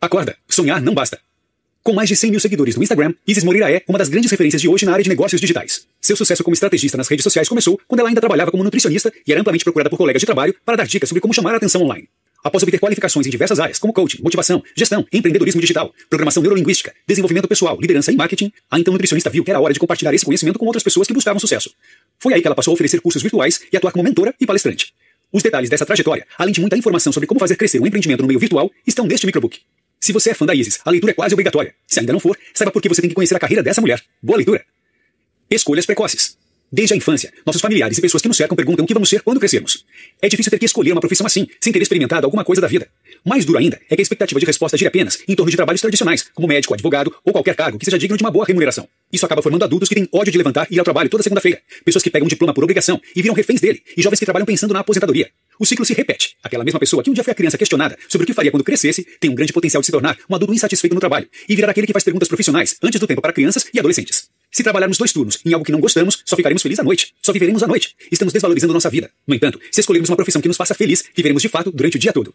Acorda, sonhar não basta. Com mais de 100 mil seguidores no Instagram, Isis Moreira é uma das grandes referências de hoje na área de negócios digitais. Seu sucesso como estrategista nas redes sociais começou quando ela ainda trabalhava como nutricionista e era amplamente procurada por colegas de trabalho para dar dicas sobre como chamar a atenção online. Após obter qualificações em diversas áreas, como coaching, motivação, gestão, empreendedorismo digital, programação neurolinguística, desenvolvimento pessoal, liderança e marketing, a então nutricionista viu que era hora de compartilhar esse conhecimento com outras pessoas que buscavam sucesso. Foi aí que ela passou a oferecer cursos virtuais e atuar como mentora e palestrante. Os detalhes dessa trajetória, além de muita informação sobre como fazer crescer um empreendimento no meio virtual, estão neste microbook. Se você é fã da Isis, a leitura é quase obrigatória. Se ainda não for, saiba por que você tem que conhecer a carreira dessa mulher. Boa leitura! Escolhas precoces. Desde a infância, nossos familiares e pessoas que nos cercam perguntam o que vamos ser quando crescermos. É difícil ter que escolher uma profissão assim, sem ter experimentado alguma coisa da vida. Mais duro ainda é que a expectativa de resposta gira apenas em torno de trabalhos tradicionais, como médico, advogado ou qualquer cargo que seja digno de uma boa remuneração. Isso acaba formando adultos que têm ódio de levantar e ir ao trabalho toda segunda-feira, pessoas que pegam um diploma por obrigação e viram reféns dele, e jovens que trabalham pensando na aposentadoria. O ciclo se repete. Aquela mesma pessoa que um dia foi a criança questionada sobre o que faria quando crescesse tem um grande potencial de se tornar um adulto insatisfeito no trabalho e virar aquele que faz perguntas profissionais antes do tempo para crianças e adolescentes. Se trabalharmos dois turnos em algo que não gostamos, só ficaremos felizes à noite. Só viveremos à noite. Estamos desvalorizando nossa vida. No entanto, se escolhermos uma profissão que nos faça feliz, viveremos de fato durante o dia todo.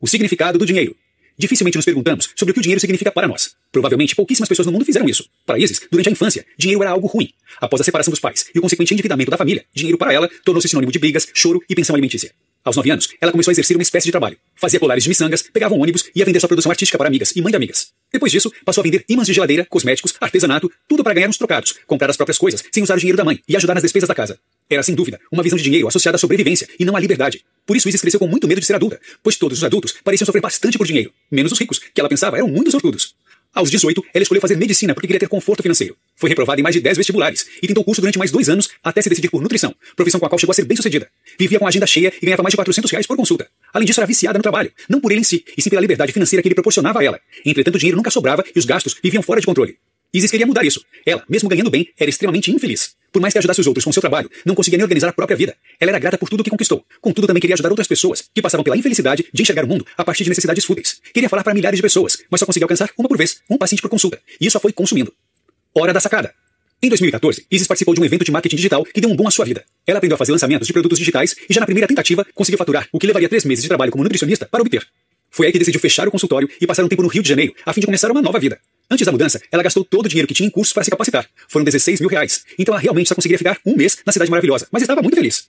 O significado do dinheiro. Dificilmente nos perguntamos sobre o que o dinheiro significa para nós. Provavelmente pouquíssimas pessoas no mundo fizeram isso. Para Isis, durante a infância, dinheiro era algo ruim. Após a separação dos pais e o consequente endividamento da família, dinheiro para ela tornou-se sinônimo de brigas, choro e pensão alimentícia. Aos nove anos, ela começou a exercer uma espécie de trabalho. Fazia colares de miçangas, pegava um ônibus e ia vender sua produção artística para amigas e mãe de amigas. Depois disso, passou a vender imãs de geladeira, cosméticos, artesanato, tudo para ganhar uns trocados, comprar as próprias coisas, sem usar o dinheiro da mãe e ajudar nas despesas da casa. Era, sem dúvida, uma visão de dinheiro associada à sobrevivência e não à liberdade. Por isso Isis cresceu com muito medo de ser adulta, pois todos os adultos pareciam sofrer bastante por dinheiro, menos os ricos, que ela pensava eram muito sortudos. Aos 18, ela escolheu fazer medicina porque queria ter conforto financeiro. Foi reprovada em mais de 10 vestibulares e tentou curso durante mais dois anos até se decidir por nutrição, profissão com a qual chegou a ser bem sucedida. Vivia com a agenda cheia e ganhava mais de 400 reais por consulta. Além disso, era viciada no trabalho, não por ele em si, e sim pela liberdade financeira que ele proporcionava a ela. Entretanto, o dinheiro nunca sobrava e os gastos viviam fora de controle. Isis queria mudar isso. Ela, mesmo ganhando bem, era extremamente infeliz. Por mais que ajudasse os outros com seu trabalho, não conseguia nem organizar a própria vida. Ela era grata por tudo o que conquistou. Contudo, também queria ajudar outras pessoas, que passavam pela infelicidade de enxergar o mundo a partir de necessidades fúteis. Queria falar para milhares de pessoas, mas só conseguia alcançar uma por vez, um paciente por consulta. E isso a foi consumindo. Hora da sacada. Em 2014, Isis participou de um evento de marketing digital que deu um boom à sua vida. Ela aprendeu a fazer lançamentos de produtos digitais e já na primeira tentativa conseguiu faturar o que levaria três meses de trabalho como nutricionista para obter. Foi aí que decidiu fechar o consultório e passar um tempo no Rio de Janeiro, a fim de começar uma nova vida. Antes da mudança, ela gastou todo o dinheiro que tinha em cursos para se capacitar. Foram 16 mil reais. Então ela realmente só conseguiria ficar um mês na cidade maravilhosa, mas estava muito feliz.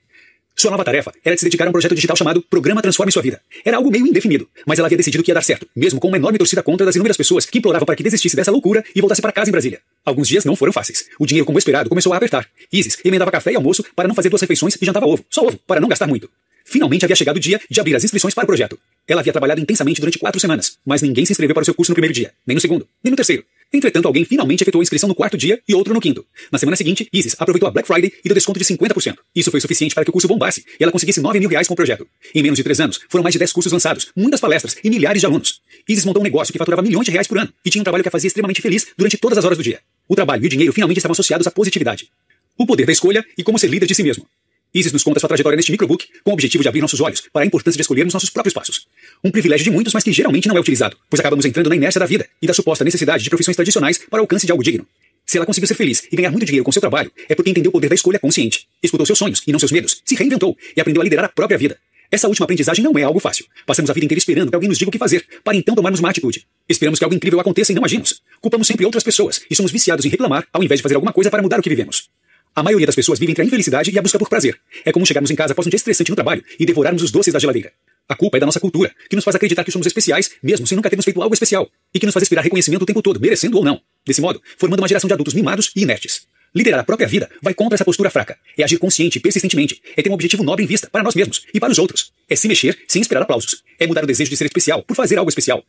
Sua nova tarefa era de se dedicar a um projeto digital chamado Programa Transforme Sua Vida. Era algo meio indefinido, mas ela havia decidido que ia dar certo, mesmo com uma enorme torcida contra das inúmeras pessoas que imploravam para que desistisse dessa loucura e voltasse para casa em Brasília. Alguns dias não foram fáceis. O dinheiro, como esperado, começou a apertar. Isis emendava café e almoço para não fazer duas refeições e jantava ovo, só ovo, para não gastar muito. Finalmente havia chegado o dia de abrir as inscrições para o projeto. Ela havia trabalhado intensamente durante quatro semanas, mas ninguém se inscreveu para o seu curso no primeiro dia, nem no segundo, nem no terceiro. Entretanto, alguém finalmente efetuou a inscrição no quarto dia e outro no quinto. Na semana seguinte, Isis aproveitou a Black Friday e deu desconto de 50%. Isso foi suficiente para que o curso bombasse e ela conseguisse 9 mil reais com o projeto. Em menos de três anos, foram mais de 10 cursos lançados, muitas palestras e milhares de alunos. Isis montou um negócio que faturava milhões de reais por ano e tinha um trabalho que a fazia extremamente feliz durante todas as horas do dia. O trabalho e o dinheiro finalmente estavam associados à positividade. O poder da escolha e como ser líder de si mesmo. Isis nos conta sua trajetória neste microbook com o objetivo de abrir nossos olhos para a importância de escolhermos nossos próprios passos. Um privilégio de muitos, mas que geralmente não é utilizado, pois acabamos entrando na inércia da vida e da suposta necessidade de profissões tradicionais para o alcance de algo digno. Se ela conseguiu ser feliz e ganhar muito dinheiro com seu trabalho, é porque entendeu o poder da escolha consciente, escutou seus sonhos e não seus medos, se reinventou e aprendeu a liderar a própria vida. Essa última aprendizagem não é algo fácil. Passamos a vida inteira esperando que alguém nos diga o que fazer, para então tomarmos uma atitude. Esperamos que algo incrível aconteça e não agimos. Culpamos sempre outras pessoas e somos viciados em reclamar ao invés de fazer alguma coisa para mudar o que vivemos. A maioria das pessoas vive entre a infelicidade e a busca por prazer. É comum chegarmos em casa após um dia estressante no trabalho e devorarmos os doces da geladeira. A culpa é da nossa cultura, que nos faz acreditar que somos especiais, mesmo sem nunca termos feito algo especial, e que nos faz esperar reconhecimento o tempo todo, merecendo ou não. Desse modo, formando uma geração de adultos mimados e inertes. Liderar a própria vida vai contra essa postura fraca. É agir consciente e persistentemente. É ter um objetivo nobre em vista, para nós mesmos e para os outros. É se mexer sem esperar aplausos. É mudar o desejo de ser especial por fazer algo especial.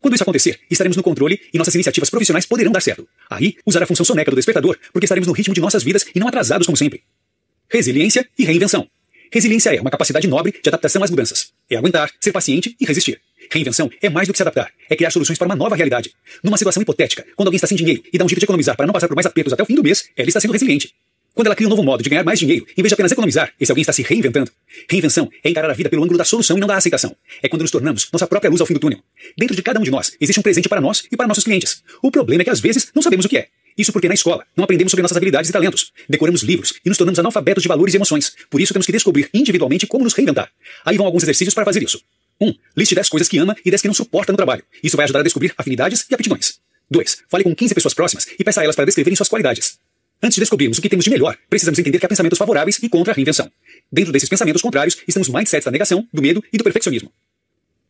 Quando isso acontecer, estaremos no controle e nossas iniciativas profissionais poderão dar certo. Aí, usar a função soneca do despertador, porque estaremos no ritmo de nossas vidas e não atrasados como sempre. Resiliência e reinvenção. Resiliência é uma capacidade nobre de adaptação às mudanças. É aguentar, ser paciente e resistir. Reinvenção é mais do que se adaptar, é criar soluções para uma nova realidade. Numa situação hipotética, quando alguém está sem dinheiro e dá um jeito de economizar para não passar por mais apertos até o fim do mês, ela está sendo resiliente. Quando ela cria um novo modo de ganhar mais dinheiro, em vez de apenas economizar, esse alguém está se reinventando. Reinvenção é encarar a vida pelo ângulo da solução e não da aceitação. É quando nos tornamos nossa própria luz ao fim do túnel. Dentro de cada um de nós existe um presente para nós e para nossos clientes. O problema é que às vezes não sabemos o que é. Isso porque na escola não aprendemos sobre nossas habilidades e talentos. Decoramos livros e nos tornamos analfabetos de valores e emoções. Por isso temos que descobrir individualmente como nos reinventar. Aí vão alguns exercícios para fazer isso. 1. Liste 10 coisas que ama e 10 que não suporta no trabalho. Isso vai ajudar a descobrir afinidades e aptidões. 2. Fale com 15 pessoas próximas e peça a elas para descreverem suas qualidades. Antes de descobrirmos o que temos de melhor, precisamos entender que há pensamentos favoráveis e contra a reinvenção. Dentro desses pensamentos contrários estão os mindsets da negação, do medo e do perfeccionismo.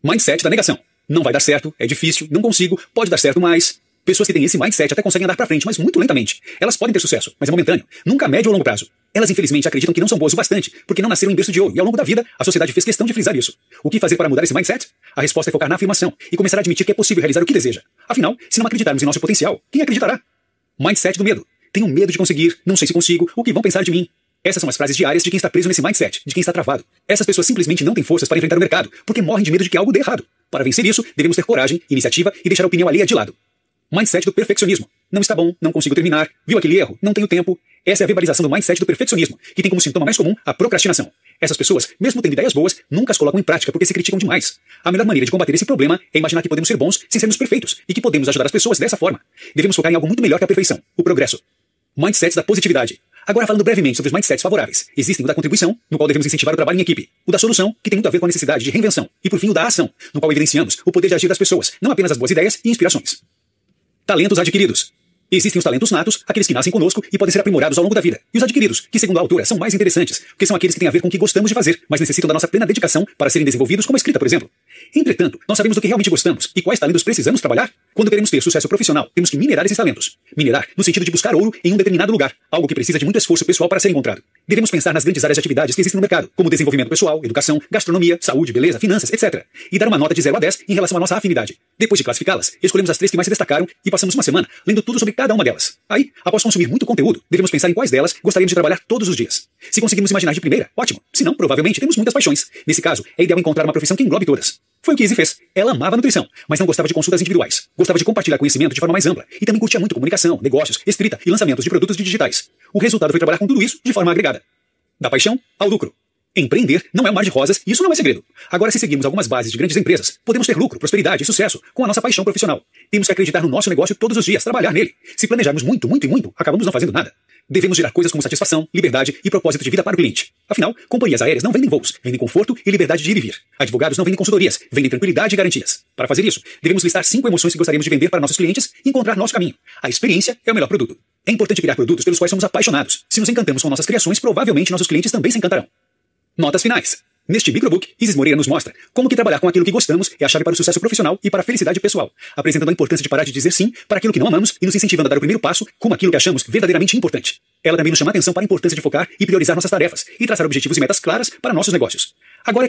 Mindset da negação. Não vai dar certo, é difícil, não consigo, pode dar certo mais. Pessoas que têm esse mindset até conseguem andar para frente, mas muito lentamente. Elas podem ter sucesso, mas é momentâneo, nunca a médio ou longo prazo. Elas infelizmente acreditam que não são boas o bastante, porque não nasceram em berço de ouro, e ao longo da vida, a sociedade fez questão de frisar isso. O que fazer para mudar esse mindset? A resposta é focar na afirmação e começar a admitir que é possível realizar o que deseja. Afinal, se não acreditarmos em nosso potencial, quem acreditará? Mindset do medo. Tenho medo de conseguir, não sei se consigo, o que vão pensar de mim. Essas são as frases diárias de quem está preso nesse mindset, de quem está travado. Essas pessoas simplesmente não têm forças para enfrentar o mercado, porque morrem de medo de que algo dê errado. Para vencer isso, devemos ter coragem, iniciativa e deixar a opinião alheia de lado. Mindset do perfeccionismo. Não está bom, não consigo terminar, viu aquele erro, não tenho tempo. Essa é a verbalização do mindset do perfeccionismo, que tem como sintoma mais comum a procrastinação. Essas pessoas, mesmo tendo ideias boas, nunca as colocam em prática porque se criticam demais. A melhor maneira de combater esse problema é imaginar que podemos ser bons sem sermos perfeitos e que podemos ajudar as pessoas dessa forma. Devemos focar em algo muito melhor que a perfeição, o progresso. Mindset da positividade. Agora falando brevemente sobre os mindsets favoráveis. Existem o da contribuição, no qual devemos incentivar o trabalho em equipe. O da solução, que tem muito a ver com a necessidade de reinvenção. E por fim o da ação, no qual evidenciamos o poder de agir das pessoas, não apenas as boas ideias e inspirações. Talentos adquiridos. Existem os talentos natos, aqueles que nascem conosco e podem ser aprimorados ao longo da vida. E os adquiridos, que segundo a autora são mais interessantes, porque são aqueles que têm a ver com o que gostamos de fazer, mas necessitam da nossa plena dedicação para serem desenvolvidos, como a escrita, por exemplo. Entretanto, nós sabemos do que realmente gostamos e quais talentos precisamos trabalhar? Quando queremos ter sucesso profissional, temos que minerar esses talentos. Minerar no sentido de buscar ouro em um determinado lugar, algo que precisa de muito esforço pessoal para ser encontrado. Devemos pensar nas grandes áreas de atividades que existem no mercado, como desenvolvimento pessoal, educação, gastronomia, saúde, beleza, finanças, etc. E dar uma nota de 0 a 10 em relação à nossa afinidade. Depois de classificá-las, escolhemos as três que mais se destacaram e passamos uma semana lendo tudo sobre cada uma delas. Aí, após consumir muito conteúdo, devemos pensar em quais delas gostaríamos de trabalhar todos os dias. Se conseguirmos imaginar de primeira, ótimo. Se não, provavelmente temos muitas paixões. Nesse caso, é ideal encontrar uma profissão que englobe todas. Foi o que Izzy fez. Ela amava nutrição, mas não gostava de consultas individuais. Gostava de compartilhar conhecimento de forma mais ampla e também curtia muito comunicação, negócios, escrita e lançamentos de produtos digitais. O resultado foi trabalhar com tudo isso de forma agregada. Da paixão ao lucro. Empreender não é um mar de rosas e isso não é segredo. Agora, se seguirmos algumas bases de grandes empresas, podemos ter lucro, prosperidade e sucesso com a nossa paixão profissional. Temos que acreditar no nosso negócio todos os dias, trabalhar nele. Se planejarmos muito, muito e muito, acabamos não fazendo nada. Devemos gerar coisas como satisfação, liberdade e propósito de vida para o cliente. Afinal, companhias aéreas não vendem voos, vendem conforto e liberdade de ir e vir. Advogados não vendem consultorias, vendem tranquilidade e garantias. Para fazer isso, devemos listar cinco emoções que gostaríamos de vender para nossos clientes e encontrar nosso caminho. A experiência é o melhor produto. É importante criar produtos pelos quais somos apaixonados. Se nos encantamos com nossas criações, provavelmente nossos clientes também se encantarão. Notas finais. Neste microbook, Isis Moreira nos mostra como que trabalhar com aquilo que gostamos é a chave para o sucesso profissional e para a felicidade pessoal, apresentando a importância de parar de dizer sim para aquilo que não amamos e nos incentivando a dar o primeiro passo como aquilo que achamos verdadeiramente importante. Ela também nos chama a atenção para a importância de focar e priorizar nossas tarefas e traçar objetivos e metas claras para nossos negócios. Agora